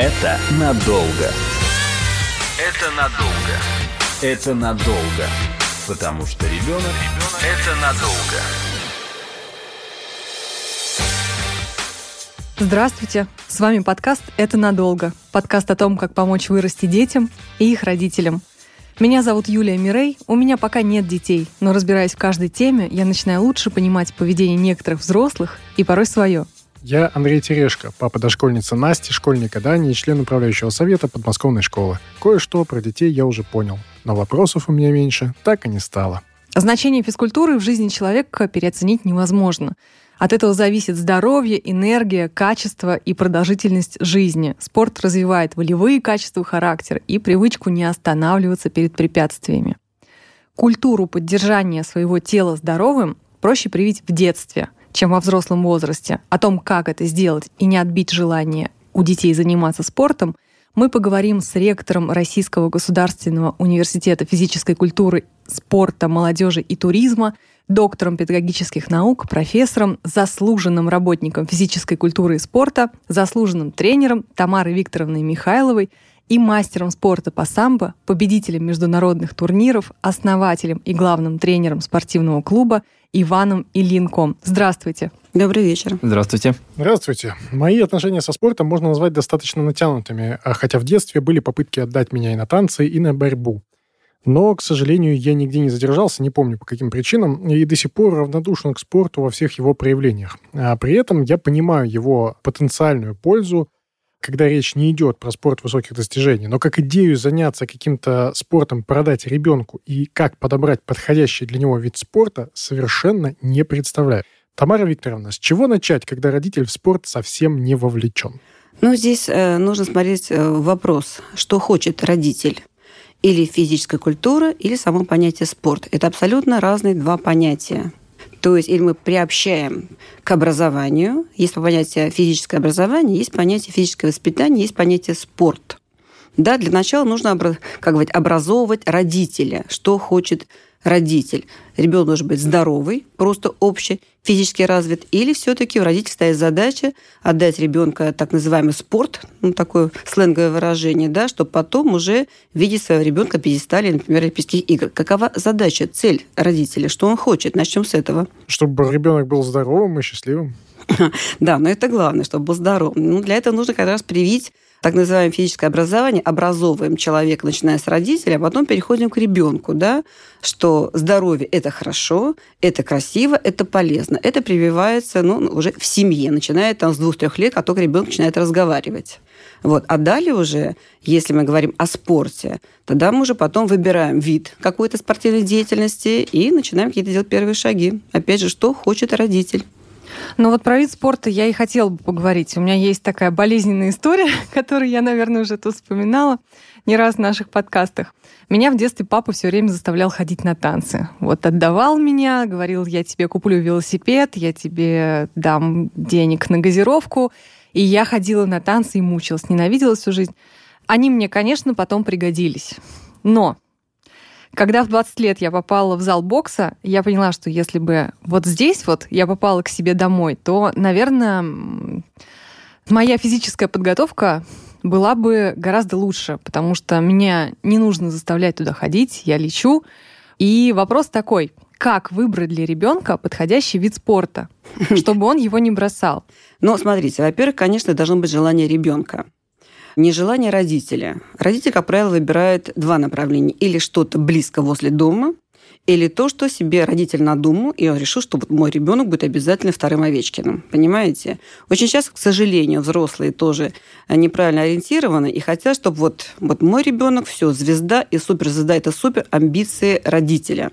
Это надолго. Это надолго. Это надолго. Потому что ребенок – это надолго. Здравствуйте! С вами подкаст «Это надолго». Подкаст о том, как помочь вырасти детям и их родителям. Меня зовут Юлия Мирей. У меня пока нет детей, но разбираясь в каждой теме, я начинаю лучше понимать поведение некоторых взрослых и порой свое – я Андрей Терешко, папа дошкольницы Насти, школьника Дани и член управляющего совета подмосковной школы. Кое-что про детей я уже понял, но вопросов у меня меньше так и не стало. Значение физкультуры в жизни человека переоценить невозможно. От этого зависит здоровье, энергия, качество и продолжительность жизни. Спорт развивает волевые качества характера и привычку не останавливаться перед препятствиями. Культуру поддержания своего тела здоровым проще привить в детстве – чем во взрослом возрасте, о том, как это сделать и не отбить желание у детей заниматься спортом, мы поговорим с ректором Российского государственного университета физической культуры, спорта, молодежи и туризма, доктором педагогических наук, профессором, заслуженным работником физической культуры и спорта, заслуженным тренером Тамарой Викторовной Михайловой и мастером спорта по самбо, победителем международных турниров, основателем и главным тренером спортивного клуба Иваном Илинком. Здравствуйте. Добрый вечер. Здравствуйте. Здравствуйте. Мои отношения со спортом можно назвать достаточно натянутыми, а хотя в детстве были попытки отдать меня и на танцы, и на борьбу. Но, к сожалению, я нигде не задержался, не помню по каким причинам, и до сих пор равнодушен к спорту во всех его проявлениях. А при этом я понимаю его потенциальную пользу, когда речь не идет про спорт высоких достижений, но как идею заняться каким-то спортом, продать ребенку и как подобрать подходящий для него вид спорта, совершенно не представляю. Тамара Викторовна, с чего начать, когда родитель в спорт совсем не вовлечен? Ну, здесь э, нужно смотреть э, вопрос, что хочет родитель. Или физическая культура, или само понятие спорт. Это абсолютно разные два понятия. То есть или мы приобщаем к образованию, есть понятие физическое образование, есть понятие физическое воспитание, есть понятие спорт. Да, для начала нужно как говорить, образовывать родителя, что хочет родитель. Ребенок должен быть здоровый, просто общий, физически развит, или все-таки у родителей стоит задача отдать ребенка так называемый спорт, ну, такое сленговое выражение, да, чтобы потом уже видеть своего ребенка пьедестале, например, Олимпийских игр. Какова задача, цель родителя, что он хочет? Начнем с этого. Чтобы ребенок был здоровым и счастливым. Да, но это главное, чтобы был здоров. Ну, для этого нужно как раз привить так называемое физическое образование, образовываем человека, начиная с родителя, а потом переходим к ребенку, да, что здоровье – это хорошо, это красиво, это полезно. Это прививается ну, уже в семье, начиная там с двух-трех лет, как только ребенок начинает разговаривать. Вот. А далее уже, если мы говорим о спорте, тогда мы уже потом выбираем вид какой-то спортивной деятельности и начинаем какие-то делать первые шаги. Опять же, что хочет родитель. Ну вот про вид спорта я и хотела бы поговорить. У меня есть такая болезненная история, которую я, наверное, уже тут вспоминала не раз в наших подкастах. Меня в детстве папа все время заставлял ходить на танцы. Вот отдавал меня, говорил, я тебе куплю велосипед, я тебе дам денег на газировку. И я ходила на танцы и мучилась, ненавидела всю жизнь. Они мне, конечно, потом пригодились. Но когда в 20 лет я попала в зал бокса, я поняла, что если бы вот здесь вот я попала к себе домой, то, наверное, моя физическая подготовка была бы гораздо лучше, потому что меня не нужно заставлять туда ходить, я лечу. И вопрос такой, как выбрать для ребенка подходящий вид спорта, чтобы он его не бросал? Ну, смотрите, во-первых, конечно, должно быть желание ребенка нежелание родителя. Родитель, как правило, выбирает два направления. Или что-то близко возле дома, или то, что себе родитель надумал, и он решил, что вот мой ребенок будет обязательно вторым Овечкиным. Понимаете? Очень часто, к сожалению, взрослые тоже неправильно ориентированы и хотят, чтобы вот, вот мой ребенок, все, звезда и суперзвезда – это супер амбиции родителя.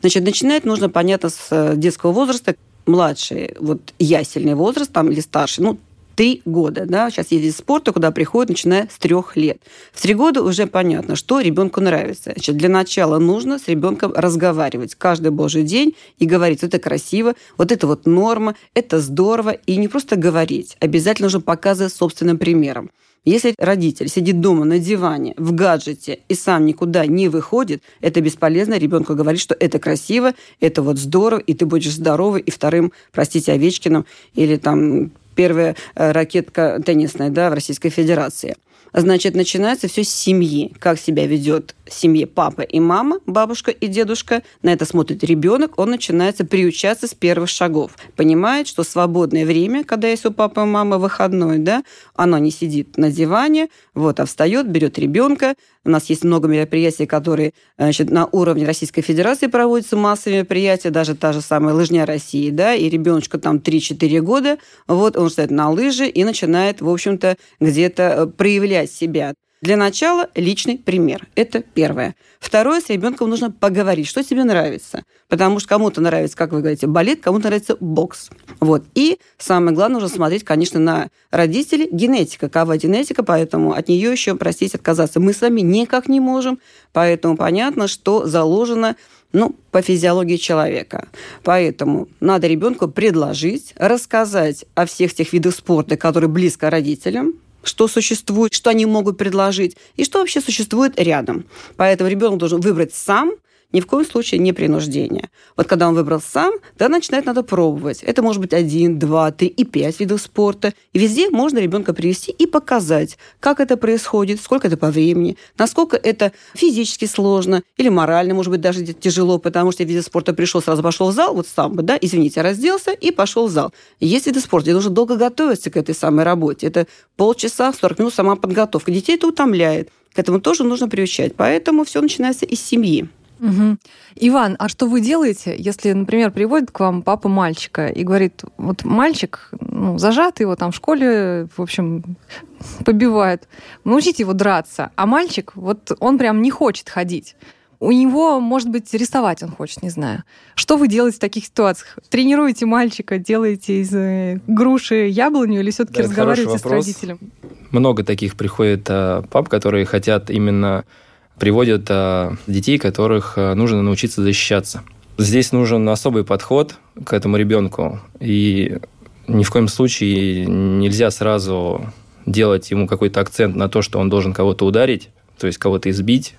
Значит, начинать нужно, понятно, с детского возраста, младший, вот ясельный возраст там, или старший, ну, три года. Да? Сейчас есть вид спорта, куда приходят, начиная с трех лет. В три года уже понятно, что ребенку нравится. Значит, для начала нужно с ребенком разговаривать каждый божий день и говорить, вот это красиво, вот это вот норма, это здорово. И не просто говорить, обязательно нужно показывать собственным примером. Если родитель сидит дома на диване, в гаджете и сам никуда не выходит, это бесполезно. Ребенку говорить, что это красиво, это вот здорово, и ты будешь здоровый и вторым, простите, Овечкиным или там первая э, ракетка теннисная да, в Российской Федерации. Значит, начинается все с семьи. Как себя ведет в семье папа и мама, бабушка и дедушка. На это смотрит ребенок. Он начинается приучаться с первых шагов. Понимает, что свободное время, когда есть у папы и мамы выходной, да, оно не сидит на диване, вот, а встает, берет ребенка, у нас есть много мероприятий, которые значит, на уровне Российской Федерации проводятся массовые мероприятия, даже та же самая лыжня России, да, и ребеночка там 3-4 года, вот он стоит на лыжи и начинает, в общем-то, где-то э, проявлять себя. Для начала личный пример. Это первое. Второе, с ребенком нужно поговорить, что тебе нравится. Потому что кому-то нравится, как вы говорите, балет, кому-то нравится бокс. Вот. И самое главное, нужно смотреть, конечно, на родителей. Генетика, какова генетика, поэтому от нее еще, простите, отказаться мы с вами никак не можем. Поэтому понятно, что заложено ну, по физиологии человека. Поэтому надо ребенку предложить, рассказать о всех тех видах спорта, которые близко родителям, что существует, что они могут предложить, и что вообще существует рядом. Поэтому ребенок должен выбрать сам – ни в коем случае не принуждение. Вот когда он выбрал сам, да, начинать надо пробовать. Это может быть один, два, три и пять видов спорта. И везде можно ребенка привести и показать, как это происходит, сколько это по времени, насколько это физически сложно или морально, может быть, даже тяжело, потому что виды спорта пришел, сразу пошел в зал, вот сам бы, да, извините, разделся и пошел в зал. Есть виды спорта, где нужно долго готовиться к этой самой работе. Это полчаса, 40 минут сама подготовка. Детей это утомляет. К этому тоже нужно приучать. Поэтому все начинается из семьи. Угу. Иван, а что вы делаете, если, например, приводит к вам папа мальчика и говорит, вот мальчик, ну, зажатый его там в школе, в общем, побивают, научите его драться, а мальчик, вот он прям не хочет ходить. У него, может быть, рисовать он хочет, не знаю. Что вы делаете в таких ситуациях? Тренируете мальчика, делаете из э, груши яблоню или все-таки да, разговариваете с родителем? Много таких приходит а, пап, которые хотят именно приводят а, детей, которых а, нужно научиться защищаться. Здесь нужен особый подход к этому ребенку, и ни в коем случае нельзя сразу делать ему какой-то акцент на то, что он должен кого-то ударить, то есть кого-то избить.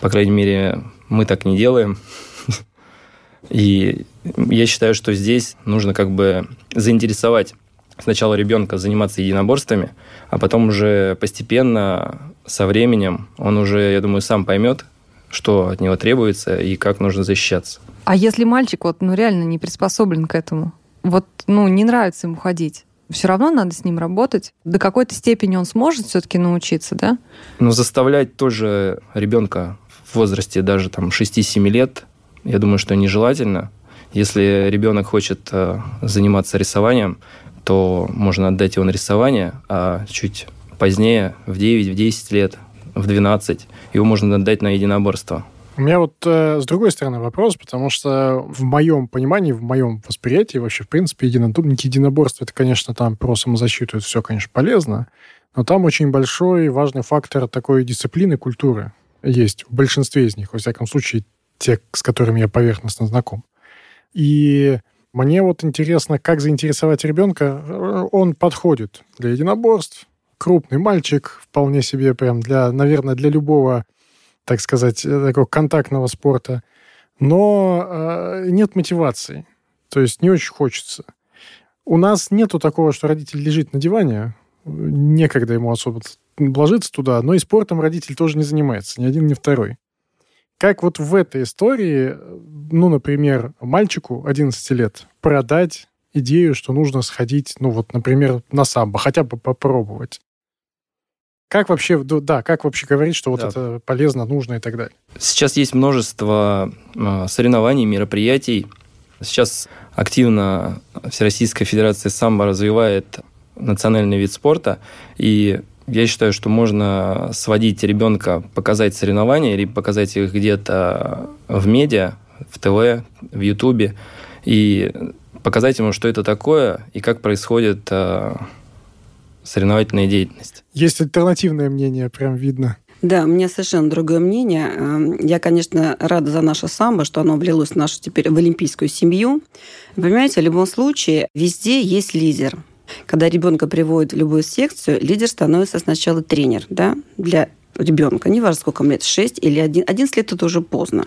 По крайней мере, мы так не делаем. И я считаю, что здесь нужно как бы заинтересовать сначала ребенка заниматься единоборствами, а потом уже постепенно со временем он уже, я думаю, сам поймет, что от него требуется и как нужно защищаться. А если мальчик вот, ну, реально не приспособлен к этому, вот, ну, не нравится ему ходить, все равно надо с ним работать. До какой-то степени он сможет все-таки научиться, да? Ну, заставлять тоже ребенка в возрасте даже там 6-7 лет, я думаю, что нежелательно. Если ребенок хочет э, заниматься рисованием, то можно отдать его на рисование, а чуть позднее, в 9, в 10 лет, в 12, его можно отдать на единоборство. У меня вот э, с другой стороны вопрос, потому что в моем понимании, в моем восприятии вообще, в принципе, единодумники, единоборство, это, конечно, там про самозащиту, это все, конечно, полезно, но там очень большой важный фактор такой дисциплины, культуры есть в большинстве из них, во всяком случае, те, с которыми я поверхностно знаком. И мне вот интересно, как заинтересовать ребенка. Он подходит для единоборств, крупный мальчик, вполне себе прям для, наверное, для любого, так сказать, э, такого контактного спорта. Но э, нет мотивации. То есть не очень хочется. У нас нету такого, что родитель лежит на диване, некогда ему особо ложиться туда, но и спортом родитель тоже не занимается, ни один, ни второй. Как вот в этой истории, ну, например, мальчику 11 лет продать идею, что нужно сходить, ну, вот, например, на самбо, хотя бы попробовать. Как вообще, да, как вообще говорить, что вот да. это полезно, нужно и так далее? Сейчас есть множество а, соревнований, мероприятий. Сейчас активно Всероссийская Федерация самбо развивает национальный вид спорта, и я считаю, что можно сводить ребенка, показать соревнования или показать их где-то в медиа, в ТВ, в Ютубе, и показать ему, что это такое и как происходит а, соревновательная деятельность. Есть альтернативное мнение, прям видно. Да, у меня совершенно другое мнение. Эм, я, конечно, рада за наше самбо, что оно влилось в нашу теперь в олимпийскую семью. Понимаете, в любом случае везде есть лидер. Когда ребенка приводят в любую секцию, лидер становится сначала тренер да, для ребенка. Не важно, сколько ему лет, 6 или 1. 11 лет это уже поздно.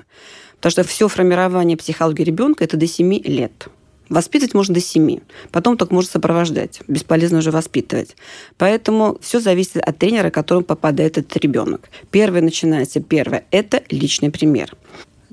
Потому что все формирование психологии ребенка это до 7 лет. Воспитывать можно до семи, потом только можно сопровождать. Бесполезно уже воспитывать. Поэтому все зависит от тренера, которому попадает этот ребенок. Первое начинается, первое – это личный пример.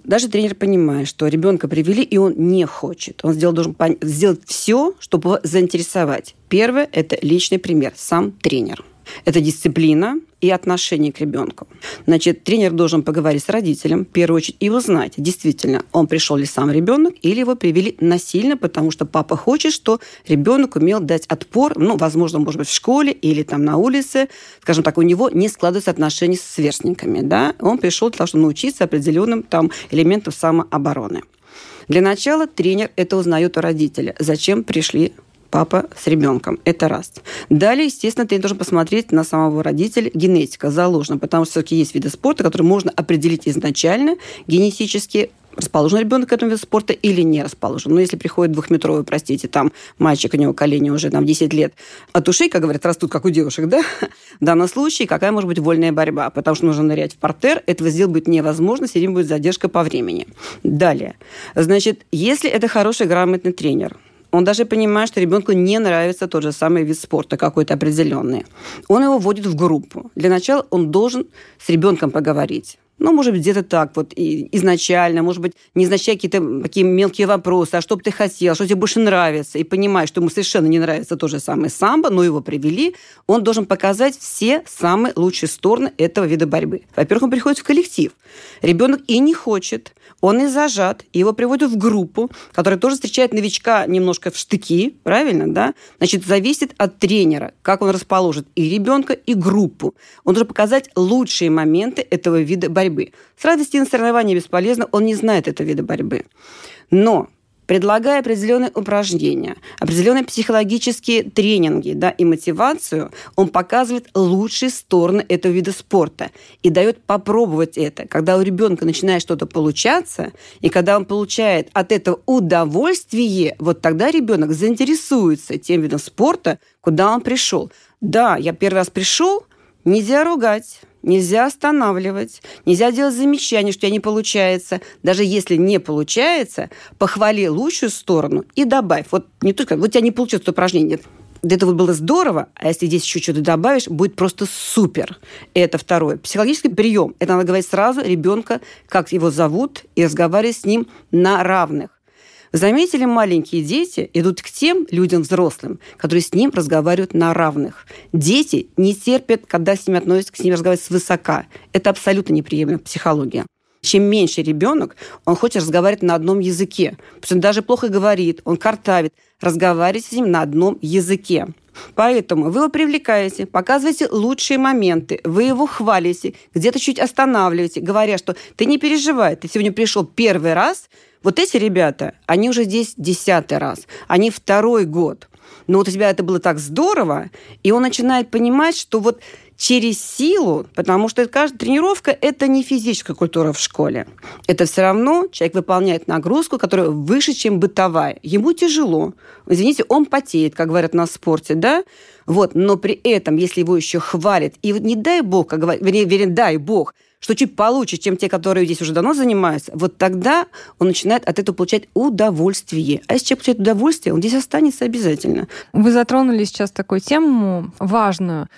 Даже тренер понимает, что ребенка привели, и он не хочет. Он сделал, должен сделать все, чтобы его заинтересовать. Первое – это личный пример, сам тренер. Это дисциплина и отношение к ребенку. Значит, тренер должен поговорить с родителем, в первую очередь, и узнать, действительно, он пришел ли сам ребенок, или его привели насильно, потому что папа хочет, что ребенок умел дать отпор, ну, возможно, может быть, в школе или там на улице, скажем так, у него не складываются отношения с сверстниками, да, он пришел для того, чтобы научиться определенным там элементам самообороны. Для начала тренер это узнает у родителя. Зачем пришли папа с ребенком. Это раз. Далее, естественно, ты должен посмотреть на самого родителя. Генетика заложена, потому что все-таки есть виды спорта, которые можно определить изначально генетически, расположен ребенок к этому виду спорта или не расположен. Но если приходит двухметровый, простите, там мальчик, у него колени уже там 10 лет, от ушей, как говорят, растут, как у девушек, да? В данном случае какая может быть вольная борьба? Потому что нужно нырять в портер, этого сделать будет невозможно, время будет задержка по времени. Далее. Значит, если это хороший, грамотный тренер – он даже понимает, что ребенку не нравится тот же самый вид спорта, какой-то определенный. Он его вводит в группу. Для начала он должен с ребенком поговорить. Ну, может быть, где-то так вот и изначально, может быть, не назначая какие-то такие мелкие вопросы, а что бы ты хотел, что тебе больше нравится, и понимая, что ему совершенно не нравится то же самое самбо, но его привели, он должен показать все самые лучшие стороны этого вида борьбы. Во-первых, он приходит в коллектив. Ребенок и не хочет, он и зажат, его приводят в группу, которая тоже встречает новичка немножко в штыки, правильно, да? Значит, зависит от тренера, как он расположит и ребенка, и группу. Он должен показать лучшие моменты этого вида борьбы. Сразу вести на соревнования бесполезно, он не знает этого вида борьбы. Но предлагая определенные упражнения, определенные психологические тренинги да, и мотивацию, он показывает лучшие стороны этого вида спорта и дает попробовать это. Когда у ребенка начинает что-то получаться, и когда он получает от этого удовольствие, вот тогда ребенок заинтересуется тем видом спорта, куда он пришел. Да, я первый раз пришел, нельзя ругать, Нельзя останавливать, нельзя делать замечания, что у тебя не получается. Даже если не получается, похвали лучшую сторону и добавь. Вот не только, вот у тебя не получилось это упражнение, это вот было здорово, а если здесь еще что-то добавишь, будет просто супер. Это второе. Психологический прием. Это надо говорить сразу ребенка, как его зовут, и разговаривать с ним на равных. Заметили, маленькие дети идут к тем людям взрослым, которые с ним разговаривают на равных. Дети не терпят, когда с ними относятся, с ними разговаривать свысока. Это абсолютно неприемлемая психология. Чем меньше ребенок, он хочет разговаривать на одном языке. Пусть он даже плохо говорит, он картавит. Разговаривать с ним на одном языке. Поэтому вы его привлекаете, показываете лучшие моменты, вы его хвалите, где-то чуть останавливаете, говоря, что ты не переживай, ты сегодня пришел первый раз, вот эти ребята, они уже здесь десятый раз, они второй год. Но вот у тебя это было так здорово, и он начинает понимать, что вот через силу, потому что каждая тренировка – это не физическая культура в школе. Это все равно человек выполняет нагрузку, которая выше, чем бытовая. Ему тяжело. Извините, он потеет, как говорят на спорте, да? Вот, но при этом, если его еще хвалят, и вот не дай бог, как говорят, вернее, вернее, дай бог – что чуть получше, чем те, которые здесь уже давно занимаются, вот тогда он начинает от этого получать удовольствие. А если человек получает удовольствие, он здесь останется обязательно. Вы затронули сейчас такую тему важную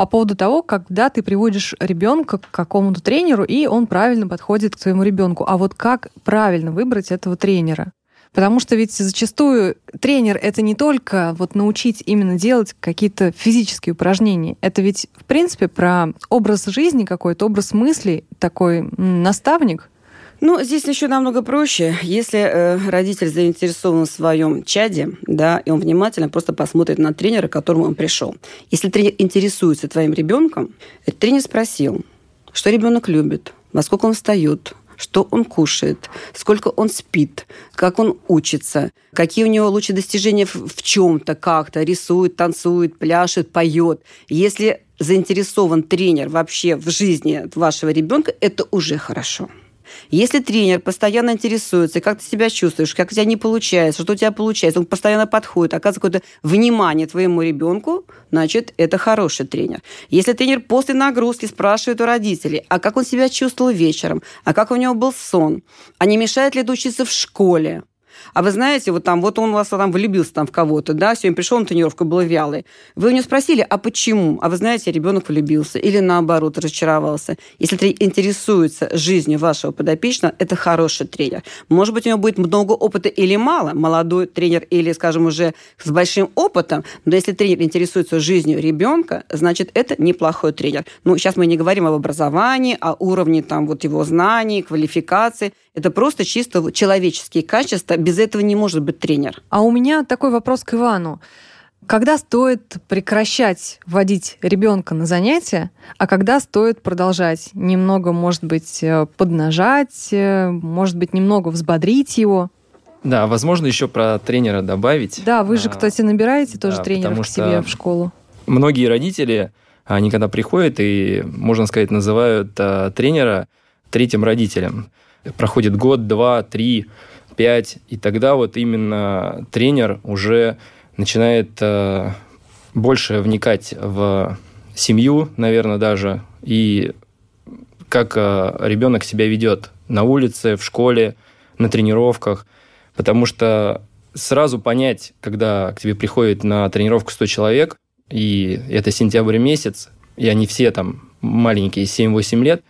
по поводу того, когда ты приводишь ребенка к какому-то тренеру, и он правильно подходит к своему ребенку. А вот как правильно выбрать этого тренера? Потому что ведь зачастую тренер — это не только вот научить именно делать какие-то физические упражнения. Это ведь, в принципе, про образ жизни какой-то, образ мыслей, такой наставник. Ну, здесь еще намного проще. Если э, родитель заинтересован в своем чаде, да, и он внимательно просто посмотрит на тренера, к которому он пришел. Если тренер интересуется твоим ребенком, тренер спросил, что ребенок любит, во сколько он встает, что он кушает, сколько он спит, как он учится, какие у него лучшие достижения в, чем-то, как-то, рисует, танцует, пляшет, поет. Если заинтересован тренер вообще в жизни вашего ребенка, это уже хорошо. Если тренер постоянно интересуется, как ты себя чувствуешь, как у тебя не получается, что у тебя получается, он постоянно подходит, оказывает какое-то внимание твоему ребенку, значит, это хороший тренер. Если тренер после нагрузки спрашивает у родителей, а как он себя чувствовал вечером, а как у него был сон, а не мешает ли это учиться в школе, А вы знаете, вот там, вот он у вас там влюбился там в кого-то, да, сегодня пришел на тренировку, был вялый. Вы у него спросили, а почему? А вы знаете, ребенок влюбился или наоборот разочаровался. Если тренер интересуется жизнью вашего подопечного, это хороший тренер. Может быть, у него будет много опыта или мало, молодой тренер или, скажем, уже с большим опытом, но если тренер интересуется жизнью ребенка, значит, это неплохой тренер. Ну, сейчас мы не говорим об образовании, о уровне там вот его знаний, квалификации. Это просто чисто человеческие качества. Без этого не может быть тренер. А у меня такой вопрос к Ивану. Когда стоит прекращать водить ребенка на занятия, а когда стоит продолжать? Немного, может быть, э, поднажать, э, может быть, немного взбодрить его? Да, возможно, еще про тренера добавить. Да, вы же, а, кстати, набираете тоже да, тренеров к себе в школу. Многие родители, они когда приходят и, можно сказать, называют а, тренера третьим родителем. Проходит год, два, три, пять, и тогда вот именно тренер уже начинает а, больше вникать в семью, наверное, даже, и как а, ребенок себя ведет на улице, в школе, на тренировках – Потому что сразу понять, когда к тебе приходит на тренировку 100 человек, и это сентябрь месяц, и они все там маленькие, 7-8 лет,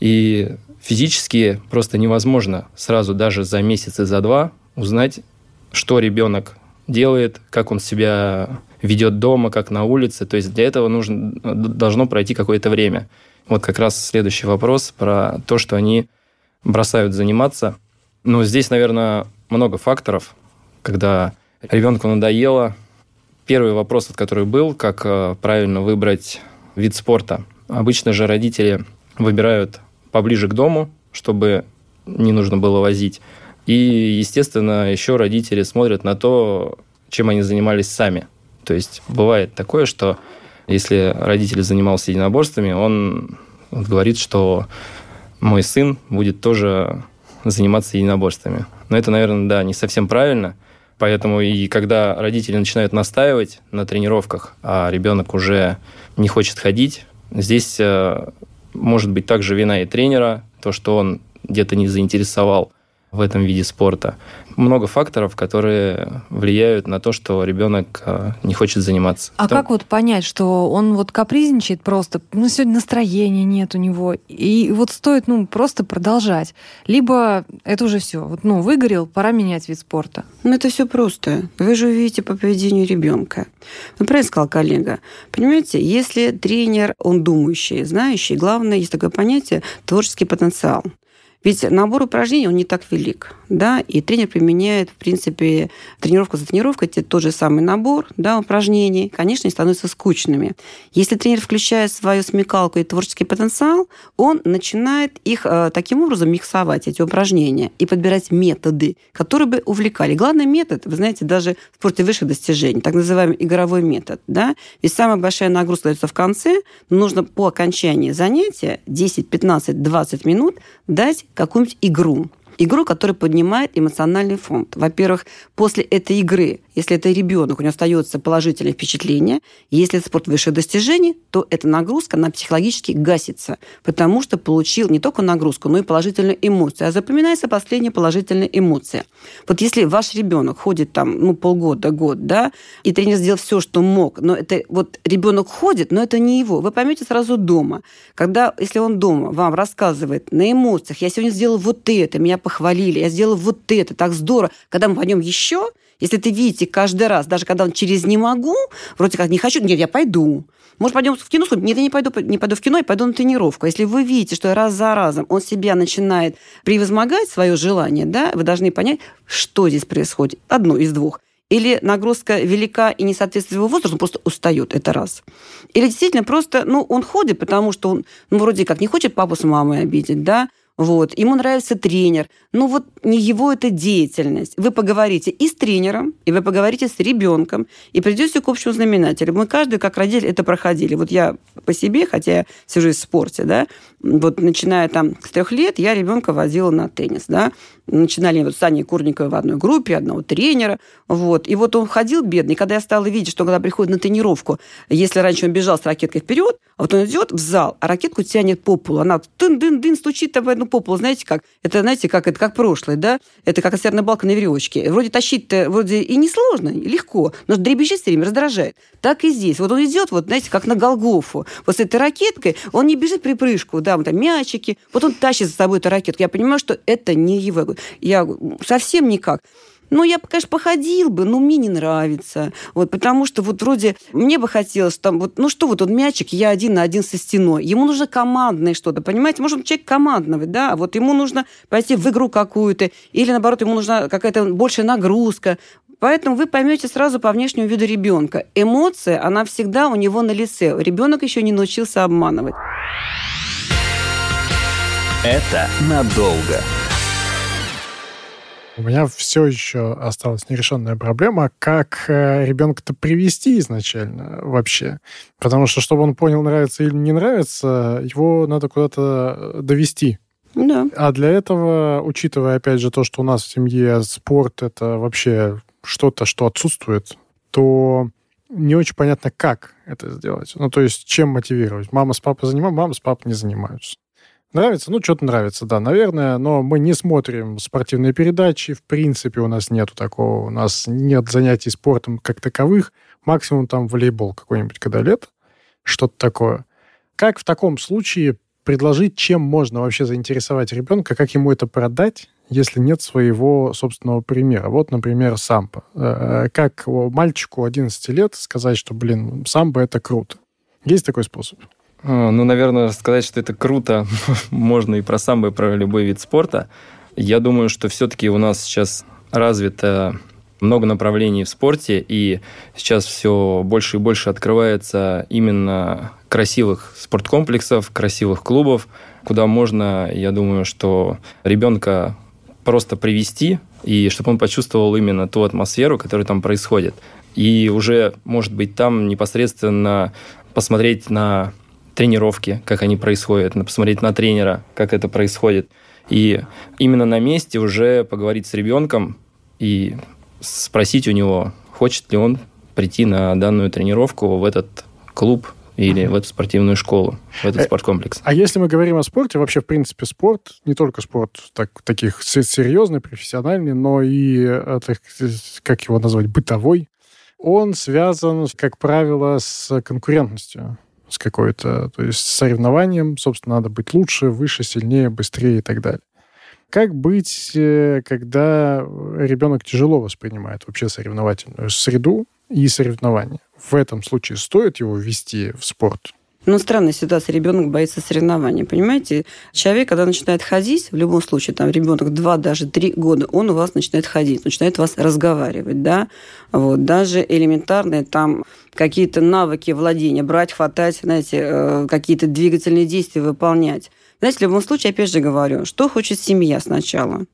и физически просто невозможно сразу даже за месяц и за два узнать, что ребенок делает, как он себя ведет дома, как на улице. То есть для этого нужно, должно пройти какое-то время. Вот как раз следующий вопрос про то, что они бросают заниматься. Но здесь, наверное, много факторов, когда ребенку надоело. Первый вопрос, от который был, как э, правильно выбрать вид спорта. Обычно же родители выбирают поближе к дому, чтобы не нужно было возить. И, естественно, еще родители смотрят на то, чем они занимались сами. То есть бывает такое, что если родитель занимался единоборствами, он, говорит, что мой сын будет тоже заниматься единоборствами. Но это, наверное, да, не совсем правильно. Поэтому и когда родители начинают настаивать на тренировках, а ребенок уже не хочет ходить, здесь э, может быть также вина и тренера, то, что он где-то не заинтересовал в этом виде спорта. Много факторов, которые влияют на то, что ребенок э, не хочет заниматься. А Потом... как вот понять, что он вот капризничает просто, ну, сегодня настроения нет у него, и вот стоит, ну, просто продолжать. Либо это уже все, вот, ну, выгорел, пора менять вид спорта. Ну, это все просто. Вы же увидите по поведению ребенка. Ну, правильно сказал коллега. Понимаете, если тренер, он думающий, знающий, главное, есть такое понятие творческий потенциал. Ведь набор упражнений, он не так велик, да, и тренер применяет, в принципе, тренировку за тренировкой, тот же самый набор, да, упражнений, конечно, они становятся скучными. Если тренер включает свою смекалку и творческий потенциал, он начинает их э, таким образом миксовать, эти упражнения, и подбирать методы, которые бы увлекали. Главный метод, вы знаете, даже в спорте высших достижений, так называемый игровой метод, да, ведь самая большая нагрузка дается в конце, нужно по окончании занятия 10, 15, 20 минут дать какую-нибудь игру. Игру, которая поднимает эмоциональный фонд. Во-первых, после этой игры если это ребенок, у него остается положительное впечатление. Если это спорт высших достижений, то эта нагрузка, она психологически гасится, потому что получил не только нагрузку, но и положительные эмоции. А запоминается последняя положительная эмоция. Вот если ваш ребенок ходит там ну, полгода, год, да, и тренер сделал все, что мог, но это вот ребенок ходит, но это не его. Вы поймете сразу дома. Когда, если он дома вам рассказывает на эмоциях, я сегодня сделал вот это, меня похвалили, я сделал вот это, так здорово. Когда мы пойдем еще, если ты видите каждый раз, даже когда он через «не могу», вроде как «не хочу», нет, я пойду. Может, пойдем в кино? Нет, я не пойду, не пойду в кино, я пойду на тренировку. Если вы видите, что раз за разом он себя начинает превозмогать свое желание, да, вы должны понять, что здесь происходит. Одно из двух. Или нагрузка велика и не соответствует его возрасту, он просто устает, это раз. Или действительно просто, ну, он ходит, потому что он, ну, вроде как не хочет папу с мамой обидеть, да, вот, ему нравится тренер. Ну вот не его это деятельность. Вы поговорите и с тренером, и вы поговорите с ребенком, и придете к общему знаменателю. Мы каждый, как родитель, это проходили. Вот я по себе, хотя я сижу в спорте, да, вот начиная там с трех лет, я ребенка водила на теннис, да, начинали вот с Аней Курниковой в одной группе, одного тренера, вот, и вот он ходил бедный, когда я стала видеть, что когда приходит на тренировку, если раньше он бежал с ракеткой вперед, а вот он идет в зал, а ракетку тянет по полу, она тын-дын-дын стучит, там, ну, по знаете как? Это, знаете, как это как прошлое, да? Это как северная балка на веревочке. Вроде тащить-то вроде и несложно, и легко, но дребезжит все время, раздражает. Так и здесь. Вот он идет, вот, знаете, как на Голгофу. Вот с этой ракеткой он не бежит при прыжку, да, вот там мячики, вот он тащит за собой эту ракетку. Я понимаю, что это не его. Я совсем никак. Ну, я, конечно, походил бы, но мне не нравится. Вот, потому что вот вроде мне бы хотелось там, вот, ну что вот он мячик, я один на один со стеной. Ему нужно командное что-то, понимаете? Может, он человек командного, да, вот ему нужно пойти в игру какую-то, или, наоборот, ему нужна какая-то большая нагрузка. Поэтому вы поймете сразу по внешнему виду ребенка. Эмоция, она всегда у него на лице. Ребенок еще не научился обманывать. Это надолго. У меня все еще осталась нерешенная проблема, как э, ребенка-то привести изначально вообще. Потому что, чтобы он понял, нравится или не нравится, его надо куда-то э, довести. Да. А для этого, учитывая, опять же, то, что у нас в семье спорт это вообще что-то, что отсутствует, то не очень понятно, как это сделать. Ну, то есть, чем мотивировать. Мама с папой занимаются, мама с папой не занимаются. Нравится? Ну, что-то нравится, да, наверное, но мы не смотрим спортивные передачи, в принципе, у нас нету такого, у нас нет занятий спортом как таковых, максимум там волейбол какой-нибудь, когда лет, что-то такое. Как в таком случае предложить, чем можно вообще заинтересовать ребенка, как ему это продать, если нет своего собственного примера. Вот, например, самбо. Э, как мальчику 11 лет сказать, что, блин, самбо — это круто? Есть такой способ? А, ну, наверное, сказать, что это круто, можно и про самбо, и про любой вид спорта. Я думаю, что все-таки у нас сейчас развито много направлений в спорте, и сейчас все больше и больше открывается именно красивых спорткомплексов, красивых клубов, куда можно, я думаю, что ребенка просто привести, и чтобы он почувствовал именно ту атмосферу, которая там происходит. И уже, может быть, там непосредственно посмотреть на тренировки, как они происходят, посмотреть на тренера, как это происходит. И именно на месте уже поговорить с ребенком и спросить у него, хочет ли он прийти на данную тренировку в этот клуб или в эту спортивную школу, в этот э, спорткомплекс. А если мы говорим о спорте, вообще, в принципе, спорт, не только спорт так, таких серьезный, профессиональный, но и, э, как его назвать, бытовой, он связан, как правило, с конкурентностью с какой-то, то есть соревнованием, собственно, надо быть лучше, выше, сильнее, быстрее и так далее. Как быть, э, когда ребенок тяжело воспринимает вообще соревновательную среду и соревнования? В этом случае стоит его ввести в спорт? Ну, странная ситуация. Ребенок боится соревнований, понимаете? Человек, когда начинает ходить, в любом случае, там, ребенок два, даже три года, он у вас начинает ходить, начинает вас разговаривать, да? Вот. Даже элементарные там какие-то навыки владения, брать, хватать, знаете, э, какие-то двигательные действия выполнять. Знаете, в любом случае, опять же говорю, что хочет семья сначала.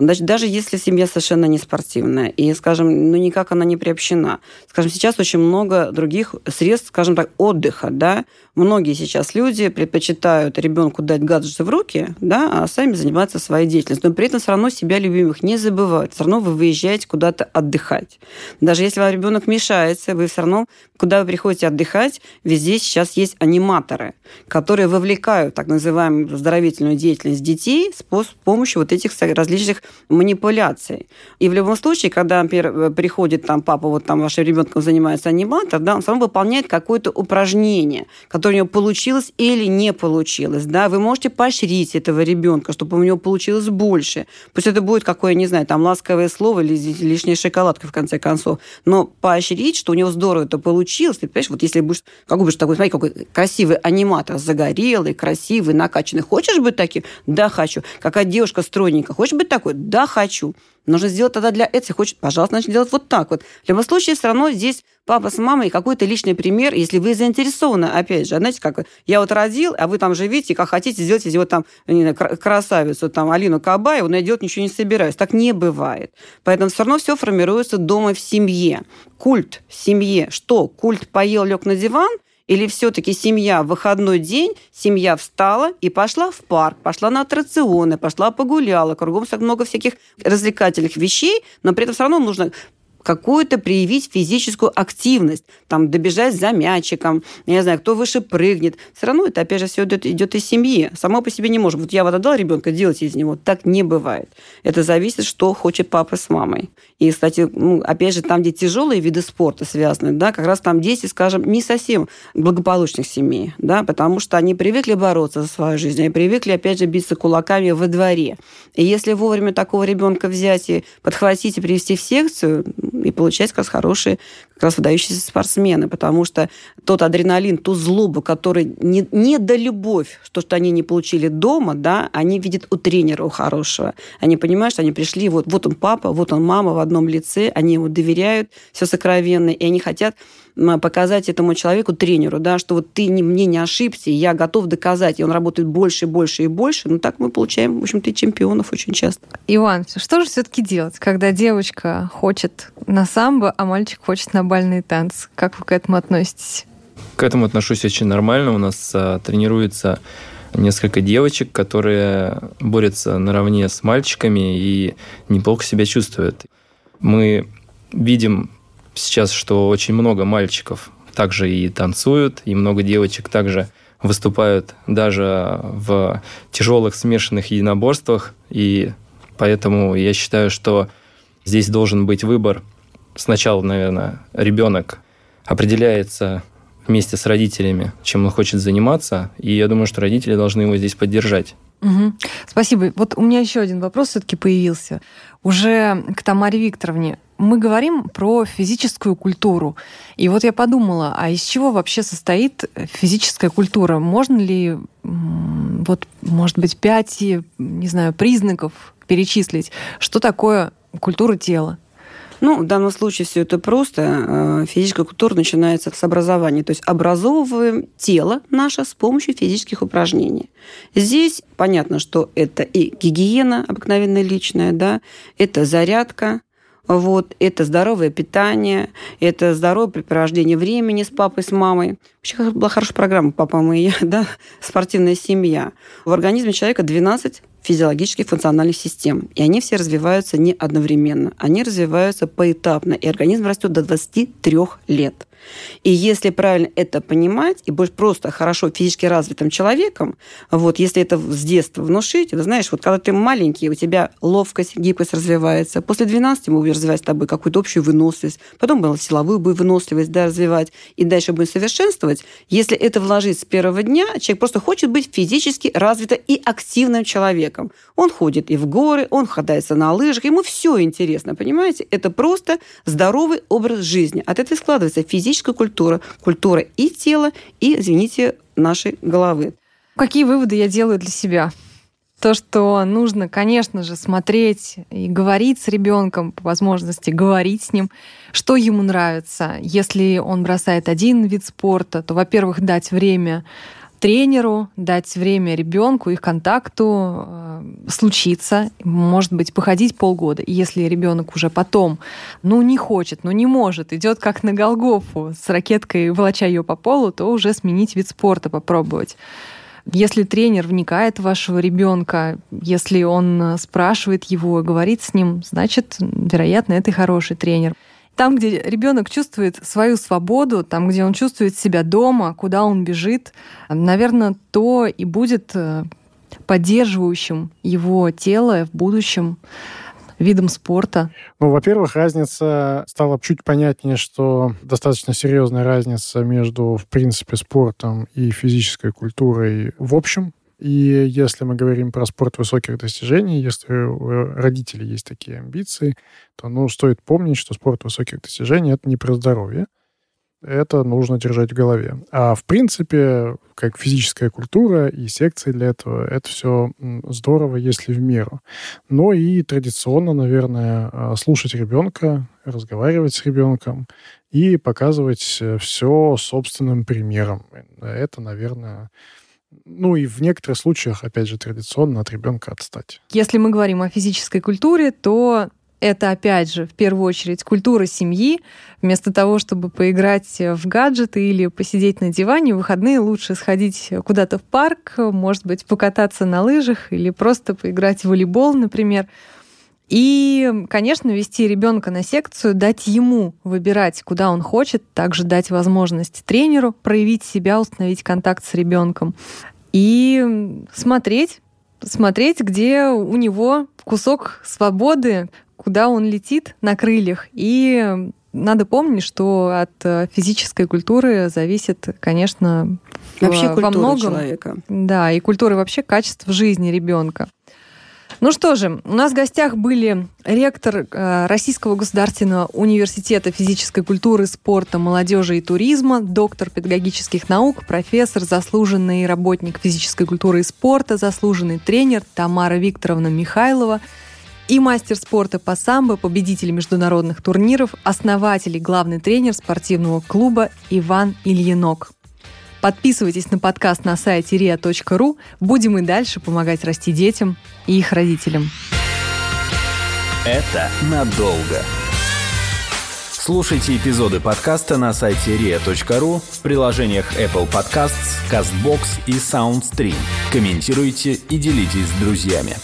Значит, даже если семья совершенно не спортивная, и, скажем, ну никак она не приобщена. Скажем, сейчас очень много других средств, скажем так, отдыха, да. Многие сейчас люди предпочитают ребенку дать гаджеты в руки, да, а сами заниматься своей деятельностью. Но при этом все равно себя любимых не забывают. Все равно вы выезжаете куда-то отдыхать. Даже если вам ребенок мешается, вы все равно, куда вы приходите отдыхать, везде сейчас есть аниматоры, которые вовлекают так называемую оздоровительную деятельность детей с помощью вот этих различных манипуляций. И в любом случае, когда, например, приходит там папа, вот там вашим ребенком занимается аниматор, да, он сам выполняет какое-то упражнение, которое у него получилось или не получилось. Да? Вы можете поощрить этого ребенка, чтобы у него получилось больше. Пусть это будет какое, не знаю, там ласковое слово или лишняя шоколадка, в конце концов. Но поощрить, что у него здорово это получилось. Ты понимаешь, вот если будешь, как будешь такой, смотри, какой красивый аниматор, загорелый, красивый, накачанный, Хочешь быть таким? Да, хочу. Какая девушка стройненькая. Хочешь быть такой? Да, хочу. Нужно сделать тогда для этого. Хочешь, пожалуйста, значит, делать вот так вот. В любом случае, все равно здесь папа с мамой какой-то личный пример, если вы заинтересованы, опять же, знаете, как я вот родил, а вы там живите, как хотите, сделать из него там знаю, красавицу, там, Алину Кабаеву, но я делать ничего не собираюсь. Так не бывает. Поэтому все равно все формируется дома в семье. Культ в семье. Что? Культ поел, лег на диван – или все-таки семья в выходной день, семья встала и пошла в парк, пошла на аттракционы, пошла погуляла, кругом много всяких развлекательных вещей, но при этом все равно нужно какую-то проявить физическую активность, там, добежать за мячиком, я знаю, кто выше прыгнет. Все равно это, опять же, все идет, идет из семьи. Само по себе не может. Вот я вот отдал ребенка, делать из него. Так не бывает. Это зависит, что хочет папа с мамой. И, кстати, ну, опять же, там, где тяжелые виды спорта связаны, да, как раз там дети, скажем, не совсем благополучных семей, да, потому что они привыкли бороться за свою жизнь, они привыкли, опять же, биться кулаками во дворе. И если вовремя такого ребенка взять и подхватить и привести в секцию, и получать как раз хорошие, как раз выдающиеся спортсмены, потому что тот адреналин, ту злобу, который не, не до любовь, что, что они не получили дома, да, они видят у тренера у хорошего. Они понимают, что они пришли, вот, вот он папа, вот он мама в одном лице, они ему доверяют, все сокровенно, и они хотят показать этому человеку, тренеру, да, что вот ты не, мне не ошибся, я готов доказать, и он работает больше, больше и больше, ну так мы получаем, в общем-то, и чемпионов очень часто. Иван, что же все-таки делать, когда девочка хочет на самбо, а мальчик хочет на бальные танцы? Как вы к этому относитесь? К этому отношусь очень нормально. У нас а, тренируется несколько девочек, которые борются наравне с мальчиками и неплохо себя чувствуют. Мы видим сейчас, что очень много мальчиков также и танцуют, и много девочек также выступают даже в тяжелых смешанных единоборствах, и поэтому я считаю, что здесь должен быть выбор. Сначала, наверное, ребенок определяется вместе с родителями, чем он хочет заниматься, и я думаю, что родители должны его здесь поддержать. Угу. Спасибо. Вот у меня еще один вопрос все-таки появился. Уже к Тамаре Викторовне мы говорим про физическую культуру. И вот я подумала, а из чего вообще состоит физическая культура? Можно ли, вот, может быть, пять, не знаю, признаков перечислить? Что такое культура тела? Ну, в данном случае все это просто. Э, физическая культура начинается с образования. То есть образовываем тело наше с помощью физических упражнений. Здесь понятно, что это и гигиена обыкновенная личная, да, это зарядка, вот, это здоровое питание, это здоровое препровождение времени с папой, с мамой. Вообще была хорошая программа «Папа, и я», да, спортивная семья. В организме человека 12 физиологических функциональных систем. И они все развиваются не одновременно. Они развиваются поэтапно. И организм растет до 23 лет. И если правильно это понимать и быть просто хорошо физически развитым человеком, вот, если это с детства внушить, вы знаешь, вот когда ты маленький, у тебя ловкость, гибкость развивается. После 12 мы будем развивать с тобой какую-то общую выносливость, потом было силовую бы выносливость да, развивать, и дальше будем совершенствовать. Если это вложить с первого дня, человек просто хочет быть физически развитым и активным человеком. Он ходит и в горы, он катается на лыжах, ему все интересно, понимаете? Это просто здоровый образ жизни. От этого складывается физическая культура, культура и тела, и, извините, нашей головы. Какие выводы я делаю для себя? То, что нужно, конечно же, смотреть и говорить с ребенком, по возможности говорить с ним, что ему нравится. Если он бросает один вид спорта, то, во-первых, дать время тренеру, дать время ребенку, их контакту э, случиться, может быть, походить полгода. И если ребенок уже потом, ну, не хочет, ну, не может, идет как на Голгофу с ракеткой, волоча ее по полу, то уже сменить вид спорта, попробовать. Если тренер вникает в вашего ребенка, если он спрашивает его, говорит с ним, значит, вероятно, это хороший тренер. Там, где ребенок чувствует свою свободу, там, где он чувствует себя дома, куда он бежит, наверное, то и будет э, поддерживающим его тело в будущем видом спорта? Ну, во-первых, разница стала чуть понятнее, что достаточно серьезная разница между, в принципе, спортом и физической культурой в общем. И если мы говорим про спорт высоких достижений, если у родителей есть такие амбиции, то ну, стоит помнить, что спорт высоких достижений — это не про здоровье. Это нужно держать в голове. А в принципе, как физическая культура и секции для этого, это все здорово, если в меру. Но и традиционно, наверное, а, слушать ребенка, разговаривать с ребенком и показывать э, все собственным примером. Это, наверное, ну и в некоторых случаях, опять же, традиционно от ребенка отстать. Если мы говорим о физической культуре, то это, опять же, в первую очередь культура семьи. Вместо того, чтобы поиграть в гаджеты или посидеть на диване, в выходные лучше сходить куда-то в парк, может быть, покататься на лыжах или просто поиграть в волейбол, например. И, конечно, вести ребенка на секцию, дать ему выбирать, куда он хочет, также дать возможность тренеру проявить себя, установить контакт с ребенком. И смотреть, смотреть, где у него кусок свободы, куда он летит на крыльях. И надо помнить, что от э, физической культуры зависит, конечно, вообще во многом. человека. Да, и культура вообще качество жизни ребенка. Ну что же, у нас в гостях были ректор э, Российского государственного университета физической культуры, спорта, молодежи и туризма, доктор педагогических наук, профессор, заслуженный работник физической культуры и спорта, заслуженный тренер Тамара Викторовна Михайлова и мастер спорта по самбо, победитель международных турниров, основатель и главный тренер спортивного клуба Иван Ильинок. Подписывайтесь на подкаст на сайте ria.ru. Будем и дальше помогать расти детям и их родителям. Это надолго. Слушайте эпизоды подкаста на сайте ria.ru в приложениях Apple Podcasts, CastBox и SoundStream. Комментируйте и делитесь с друзьями.